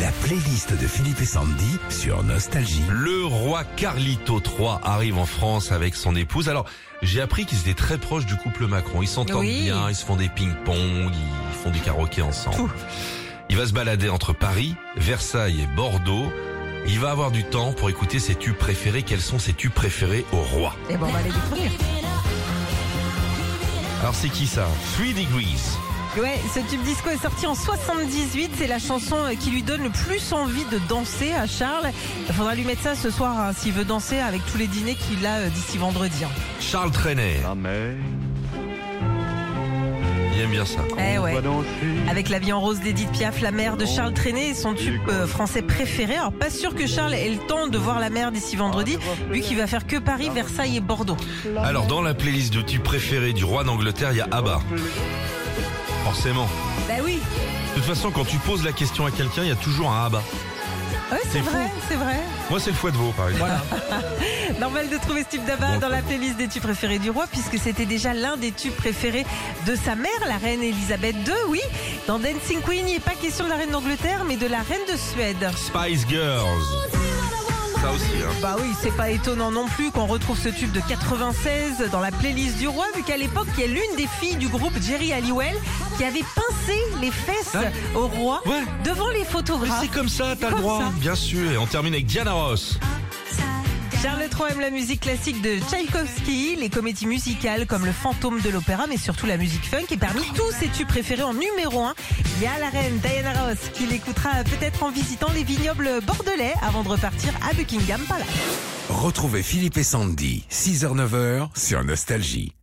La playlist de Philippe et Sandy sur Nostalgie. Le roi Carlito III arrive en France avec son épouse. Alors, j'ai appris qu'ils étaient très proches du couple Macron. Ils s'entendent Oui. bien, ils se font des ping-pong, ils font du karaoké ensemble. Il va se balader entre Paris, Versailles et Bordeaux. Il va avoir du temps pour écouter ses tubes préférés. Quels sont ses tubes préférés au roi? Et bon, on va les découvrir. Alors, c'est qui ça? Three Degrees. Ouais, ce tube disco est sorti en 78. C'est la chanson euh, qui lui donne le plus envie de danser à Charles. Il faudra lui mettre ça ce soir hein, s'il veut danser avec tous les dîners qu'il a euh, d'ici vendredi. hein. Charles Trenet. La mer Il aime bien ça. Eh ouais. Avec la vie en rose d'Edith Piaf, la mère de Charles Trenet et son tube euh, français préféré. Alors pas sûr que Charles ait le temps de voir la mer d'ici vendredi, vu qu'il va faire que Paris, Versailles et Bordeaux. Alors, dans la playlist de tubes préférés du roi d'Angleterre, il y a ABBA. Forcément. Bah oui, De toute façon, quand tu poses la question à quelqu'un, il y a toujours un ABBA. ouais, C'est c'est vrai, c'est vrai. Moi, c'est le fouet de veau, par exemple. Normal de trouver ce tube d'Abba Bon, dans la playlist des tubes préférés du roi, puisque c'était déjà l'un des tubes préférés de sa mère, la reine Elisabeth II, oui. Dans Dancing Queen, il n'est pas question de la reine d'Angleterre, mais de la reine de Suède. Spice Girls. Ça aussi, hein. Bah oui, c'est pas étonnant non plus qu'on retrouve ce tube de 96 dans la playlist du roi, vu qu'à l'époque, il y a l'une des filles du groupe, Jerry Halliwell, qui avait pincé les fesses Ah. au roi Ouais. devant les photographes. c'est comme ça, t'as le droit. ça. Bien sûr. Et on termine avec Diana Ross. Charles III aime la musique classique de Tchaïkovski, les comédies musicales comme Le Fantôme de l'Opéra, mais surtout la musique funk. Et parmi tous ses tubes préférés en numéro 1, il y a la reine Diana Ross qu'il écoutera peut-être en visitant les vignobles bordelais avant de repartir à Buckingham Palace. Retrouvez Philippe et Sandy, 6h-9h sur Nostalgie.